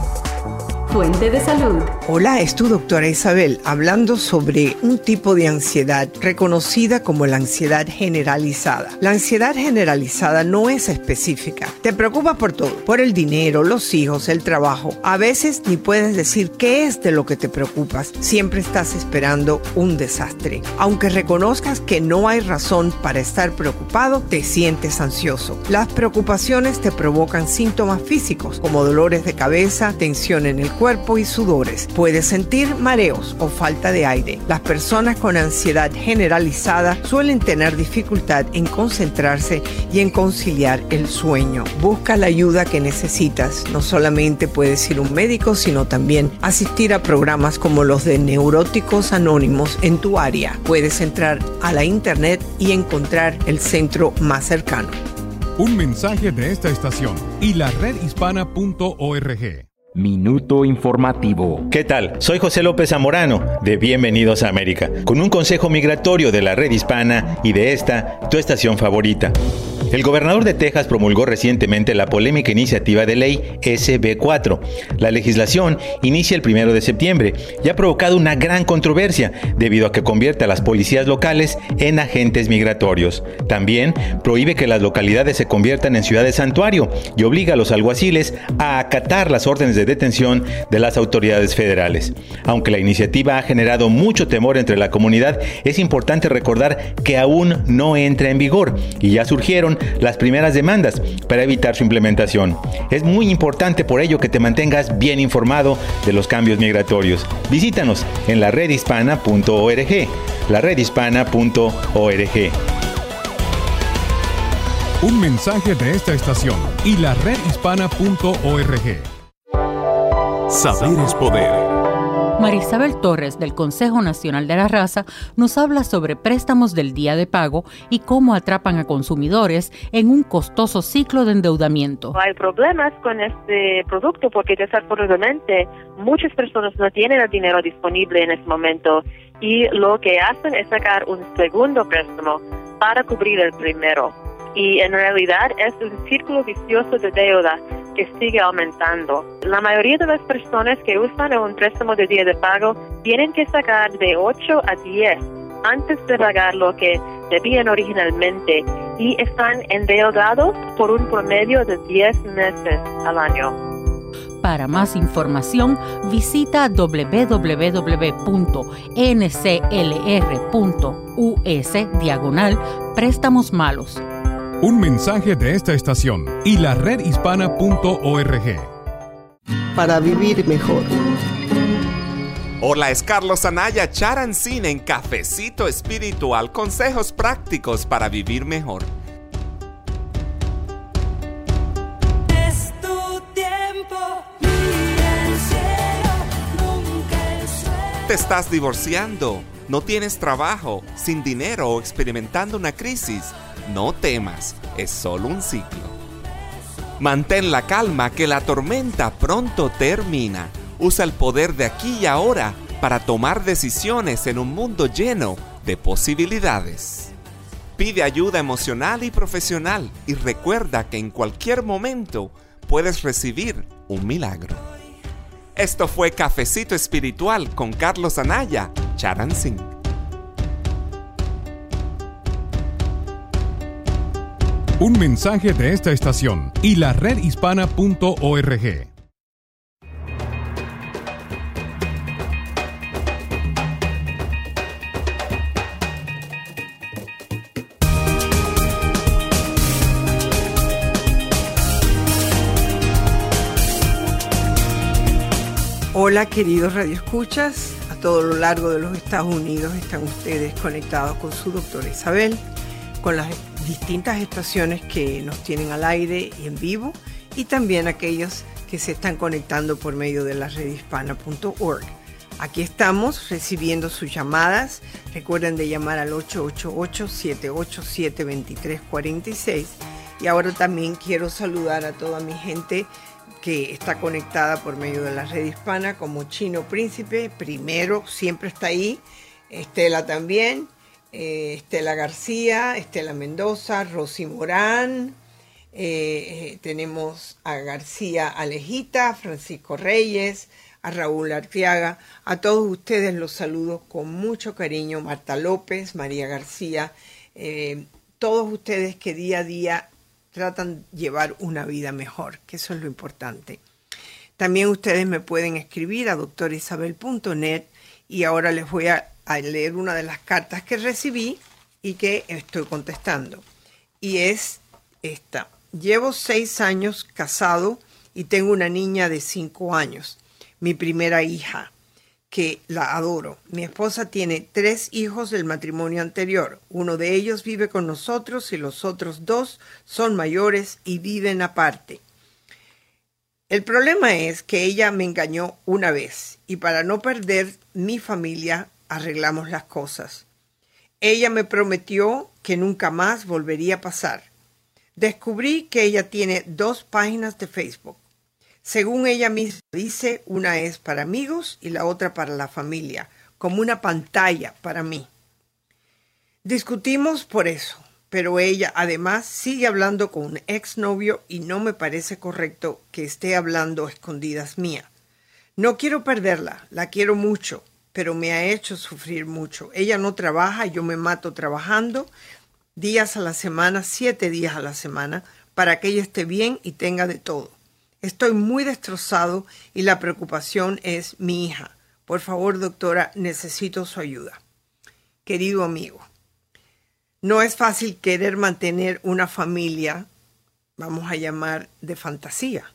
Fuente de salud. Hola, es tu doctora Isabel hablando sobre un tipo de ansiedad reconocida como la ansiedad generalizada. La ansiedad generalizada no es específica. Te preocupas por todo, por el dinero, los hijos, el trabajo. A veces ni puedes decir qué es de lo que te preocupas. Siempre estás esperando un desastre. Aunque reconozcas que no hay razón para estar preocupado, te sientes ansioso. Las preocupaciones te provocan síntomas físicos como dolores de cabeza, tensión en el cuerpo, cuerpo y sudores. Puedes sentir mareos o falta de aire. Las personas con ansiedad generalizada suelen tener dificultad en concentrarse y en conciliar el sueño. Busca la ayuda que necesitas. No solamente puedes ir a un médico, sino también asistir a programas como los de Neuróticos Anónimos en tu área. Puedes entrar a la internet y encontrar el centro más cercano. Un mensaje de esta estación y la redhispana.org. Minuto informativo. ¿Qué tal? Soy José López Zamorano, de Bienvenidos a América, con un consejo migratorio de la red hispana y de esta, tu estación favorita. El gobernador de Texas promulgó recientemente la polémica iniciativa de ley SB4. La legislación inicia el primero de septiembre y ha provocado una gran controversia debido a que convierte a las policías locales en agentes migratorios. También prohíbe que las localidades se conviertan en ciudades santuario y obliga a los alguaciles a acatar las órdenes de detención de las autoridades federales. Aunque la iniciativa ha generado mucho temor entre la comunidad, es importante recordar que aún no entra en vigor y ya surgieron las primeras demandas para evitar su implementación. Es muy importante por ello que te mantengas bien informado de los cambios migratorios. Visítanos en la redhispana.org, la redhispana.org. Un mensaje de esta estación y la redhispana.org. Saber es poder. Marisabel Torres del Consejo Nacional de la Raza nos habla sobre préstamos del día de pago y cómo atrapan a consumidores en un costoso ciclo de endeudamiento. Hay problemas con este producto porque desafortunadamente muchas personas no tienen el dinero disponible en este momento y lo que hacen es sacar un segundo préstamo para cubrir el primero. Y en realidad es un círculo vicioso de deuda que sigue aumentando. La mayoría de las personas que usan un préstamo de día de pago tienen que sacar de 8 a 10 antes de pagar lo que debían originalmente y están endeudados por un promedio de 10 meses al año. Para más información, visita www.nclr.us diagonal préstamos malos un mensaje de esta estación y la redhispana.org. Para vivir mejor. Hola, es Carlos Anaya Charancín en Cafecito Espiritual, consejos prácticos para vivir mejor. Es tu tiempo, mira el cielo, nunca el suelo. Te estás divorciando, no tienes trabajo, sin dinero o experimentando una crisis. No temas, es solo un ciclo. Mantén la calma que la tormenta pronto termina. Usa el poder de aquí y ahora para tomar decisiones en un mundo lleno de posibilidades. Pide ayuda emocional y profesional y recuerda que en cualquier momento puedes recibir un milagro. Esto fue Cafecito Espiritual con Carlos Anaya, Charan Un mensaje de esta estación y la redhispana.org. Hola queridos radioescuchas, a todo lo largo de los Estados Unidos están ustedes conectados con su doctora Isabel, con las distintas estaciones que nos tienen al aire y en vivo y también aquellos que se están conectando por medio de la redhispana.org. Aquí estamos recibiendo sus llamadas. Recuerden de llamar al 888-787-2346. Y ahora también quiero saludar a toda mi gente que está conectada por medio de la red hispana, como Chino Príncipe, primero, siempre está ahí. Estela también, eh, Estela García, Estela Mendoza, Rosy Morán. eh, eh, tenemos a García Alejita, Francisco Reyes, a Raúl Arteaga. A todos ustedes los saludo con mucho cariño. Marta López, María García, todos ustedes que día a día tratan de llevar una vida mejor, que eso es lo importante. También ustedes me pueden escribir a doctorisabel.net y ahora les voy a, a leer una de las cartas que recibí y que estoy contestando. Y es esta. Llevo seis años casado y tengo una niña de cinco años mi primera hija, que la adoro. Mi esposa tiene tres hijos del matrimonio anterior. Uno de ellos vive con nosotros y los otros dos son mayores y viven aparte. El problema es que ella me engañó una vez y para no perder mi familia arreglamos las cosas. Ella me prometió que nunca más volvería a pasar. Descubrí que ella tiene dos páginas de Facebook. Según ella misma dice, una es para amigos y la otra para la familia, como una pantalla para mí. Discutimos por eso, pero ella además sigue hablando con un exnovio y no me parece correcto que esté hablando a escondidas mía. No quiero perderla, la quiero mucho, pero me ha hecho sufrir mucho. Ella no trabaja, yo me mato trabajando días a la semana, siete días a la semana, para que ella esté bien y tenga de todo. Estoy muy destrozado y la preocupación es mi hija. Por favor, doctora, necesito su ayuda. Querido amigo, no es fácil querer mantener una familia, vamos a llamar, de fantasía.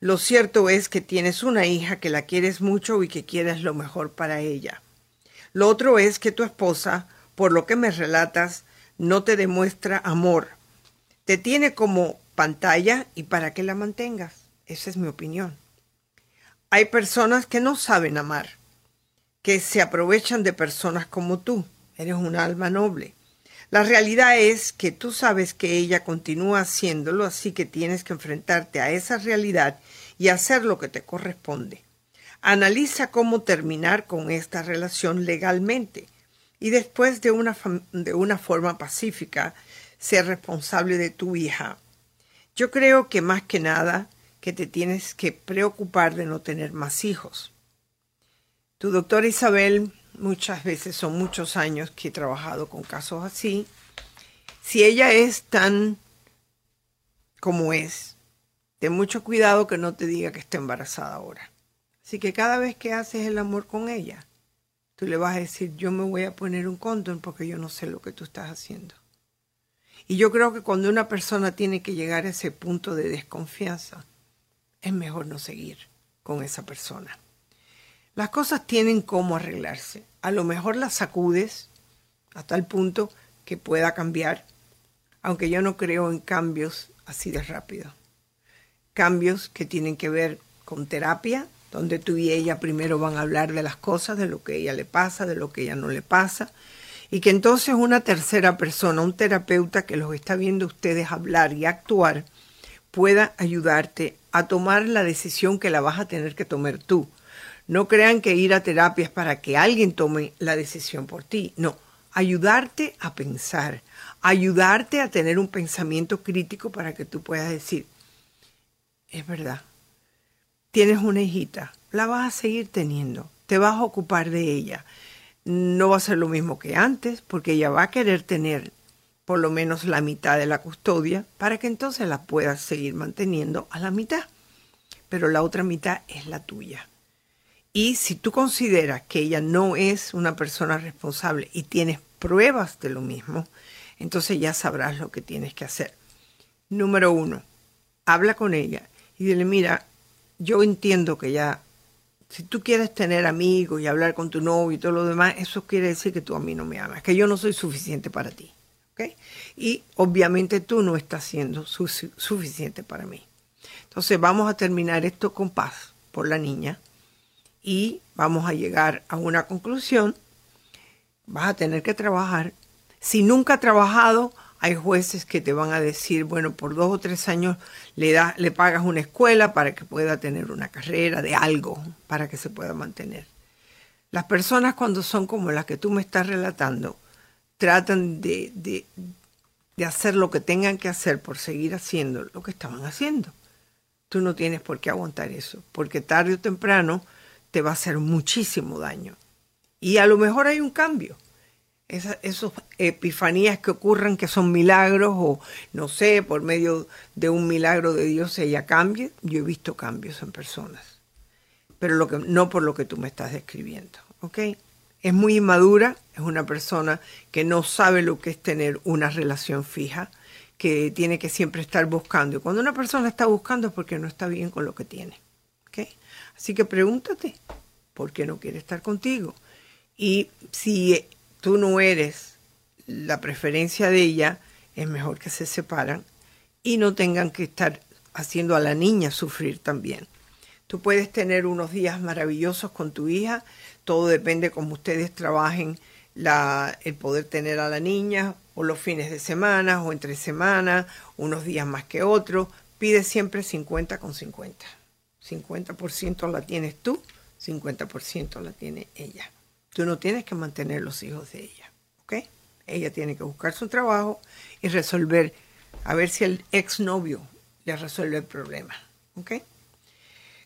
Lo cierto es que tienes una hija que la quieres mucho y que quieres lo mejor para ella. Lo otro es que tu esposa, por lo que me relatas, no te demuestra amor. Te tiene como pantalla y para que la mantengas. Esa es mi opinión. Hay personas que no saben amar, que se aprovechan de personas como tú. Eres un alma noble. La realidad es que tú sabes que ella continúa haciéndolo, así que tienes que enfrentarte a esa realidad y hacer lo que te corresponde. Analiza cómo terminar con esta relación legalmente y después de una, de una forma pacífica ser responsable de tu hija. Yo creo que más que nada que te tienes que preocupar de no tener más hijos. Tu doctora Isabel, muchas veces son muchos años que he trabajado con casos así. Si ella es tan como es, ten mucho cuidado que no te diga que está embarazada ahora. Así que cada vez que haces el amor con ella, tú le vas a decir, yo me voy a poner un condón porque yo no sé lo que tú estás haciendo. Y yo creo que cuando una persona tiene que llegar a ese punto de desconfianza, es mejor no seguir con esa persona. Las cosas tienen cómo arreglarse. A lo mejor las sacudes hasta el punto que pueda cambiar, aunque yo no creo en cambios así de rápido. Cambios que tienen que ver con terapia, donde tú y ella primero van a hablar de las cosas, de lo que a ella le pasa, de lo que a ella no le pasa, y que entonces una tercera persona, un terapeuta que los está viendo ustedes hablar y actuar, pueda ayudarte a tomar la decisión que la vas a tener que tomar tú. No crean que ir a terapia es para que alguien tome la decisión por ti. No, ayudarte a pensar, ayudarte a tener un pensamiento crítico para que tú puedas decir, es verdad, tienes una hijita, la vas a seguir teniendo, te vas a ocupar de ella. No va a ser lo mismo que antes, porque ella va a querer tener por lo menos la mitad de la custodia para que entonces la puedas seguir manteniendo a la mitad. Pero la otra mitad es la tuya. Y si tú consideras que ella no es una persona responsable y tienes pruebas de lo mismo, entonces ya sabrás lo que tienes que hacer. Número uno, habla con ella y dile, mira, yo entiendo que ya Si tú quieres tener amigos y hablar con tu novio y todo lo demás, eso quiere decir que tú a mí no me amas, que yo no soy suficiente para ti. ¿ok? Y obviamente tú no estás siendo su- suficiente para mí. Entonces vamos a terminar esto con paz por la niña y vamos a llegar a una conclusión. Vas a tener que trabajar. Si nunca has trabajado, hay jueces que te van a decir, bueno, por dos o tres años le, le pagas una escuela para que pueda tener una carrera de algo, para que se pueda mantener. Las personas cuando son como las que tú me estás relatando, tratan de, de, de hacer lo que tengan que hacer por seguir haciendo lo que estaban haciendo. Tú no tienes por qué aguantar eso, porque tarde o temprano va a hacer muchísimo daño. Y a lo mejor hay un cambio. Esa, esos epifanías que ocurran que son milagros o no sé, por medio de un milagro de Dios ella cambie. Yo he visto cambios en personas, pero lo que, no por lo que tú me estás describiendo. ¿ok? Es muy inmadura, es una persona que no sabe lo que es tener una relación fija, que tiene que siempre estar buscando. Y cuando una persona está buscando es porque no está bien con lo que tiene. Así que pregúntate, ¿por qué no quiere estar contigo? Y si tú no eres la preferencia de ella, es mejor que se separan y no tengan que estar haciendo a la niña sufrir también. Tú puedes tener unos días maravillosos con tu hija, todo depende cómo ustedes trabajen la, el poder tener a la niña, o los fines de semana, o entre semanas, unos días más que otros. Pide siempre 50 con 50. 50% la tienes tú, 50% la tiene ella. Tú no tienes que mantener los hijos de ella, ¿ok? Ella tiene que buscar su trabajo y resolver, a ver si el exnovio le resuelve el problema, ¿ok?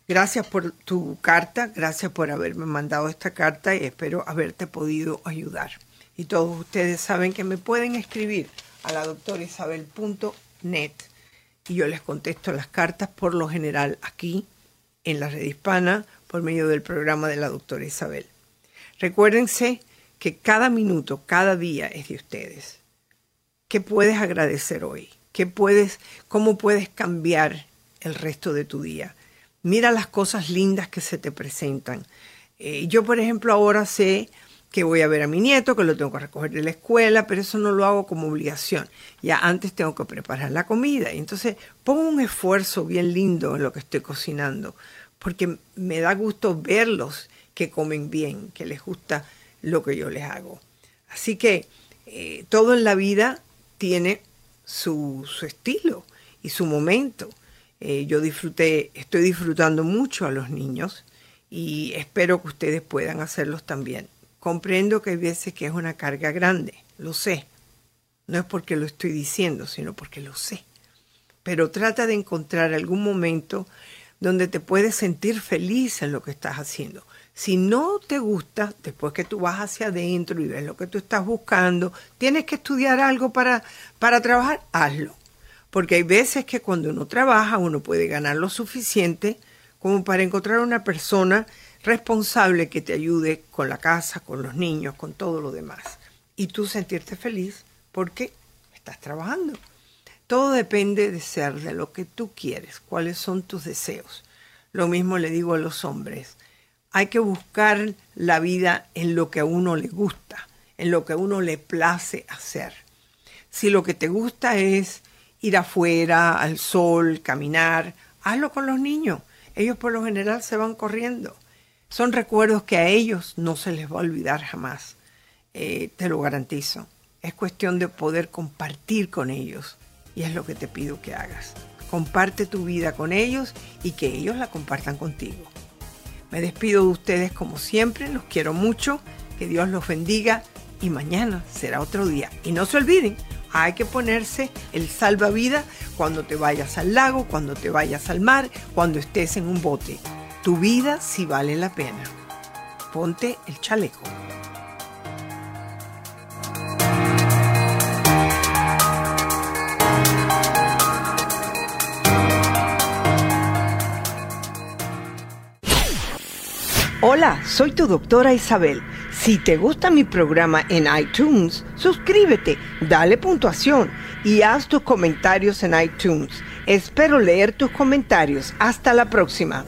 Gracias por tu carta, gracias por haberme mandado esta carta y espero haberte podido ayudar. Y todos ustedes saben que me pueden escribir a la doctora Isabel.net y yo les contesto las cartas por lo general aquí en la red hispana por medio del programa de la doctora Isabel. Recuérdense que cada minuto, cada día es de ustedes. ¿Qué puedes agradecer hoy? ¿Qué puedes, ¿Cómo puedes cambiar el resto de tu día? Mira las cosas lindas que se te presentan. Eh, yo, por ejemplo, ahora sé que voy a ver a mi nieto, que lo tengo que recoger de la escuela, pero eso no lo hago como obligación. Ya antes tengo que preparar la comida. Y entonces pongo un esfuerzo bien lindo en lo que estoy cocinando, porque me da gusto verlos que comen bien, que les gusta lo que yo les hago. Así que eh, todo en la vida tiene su, su estilo y su momento. Eh, yo disfruté, estoy disfrutando mucho a los niños y espero que ustedes puedan hacerlos también. Comprendo que hay veces que es una carga grande, lo sé. No es porque lo estoy diciendo, sino porque lo sé. Pero trata de encontrar algún momento donde te puedes sentir feliz en lo que estás haciendo. Si no te gusta, después que tú vas hacia adentro y ves lo que tú estás buscando, tienes que estudiar algo para, para trabajar, hazlo. Porque hay veces que cuando uno trabaja, uno puede ganar lo suficiente como para encontrar una persona responsable que te ayude con la casa, con los niños, con todo lo demás. Y tú sentirte feliz porque estás trabajando. Todo depende de ser de lo que tú quieres, cuáles son tus deseos. Lo mismo le digo a los hombres. Hay que buscar la vida en lo que a uno le gusta, en lo que a uno le place hacer. Si lo que te gusta es ir afuera, al sol, caminar, hazlo con los niños. Ellos por lo general se van corriendo. Son recuerdos que a ellos no se les va a olvidar jamás. Eh, te lo garantizo. Es cuestión de poder compartir con ellos. Y es lo que te pido que hagas. Comparte tu vida con ellos y que ellos la compartan contigo. Me despido de ustedes como siempre. Los quiero mucho. Que Dios los bendiga. Y mañana será otro día. Y no se olviden, hay que ponerse el salvavidas cuando te vayas al lago, cuando te vayas al mar, cuando estés en un bote. Tu vida sí vale la pena. Ponte el chaleco. Hola, soy tu doctora Isabel. Si te gusta mi programa en iTunes, suscríbete, dale puntuación y haz tus comentarios en iTunes. Espero leer tus comentarios. Hasta la próxima.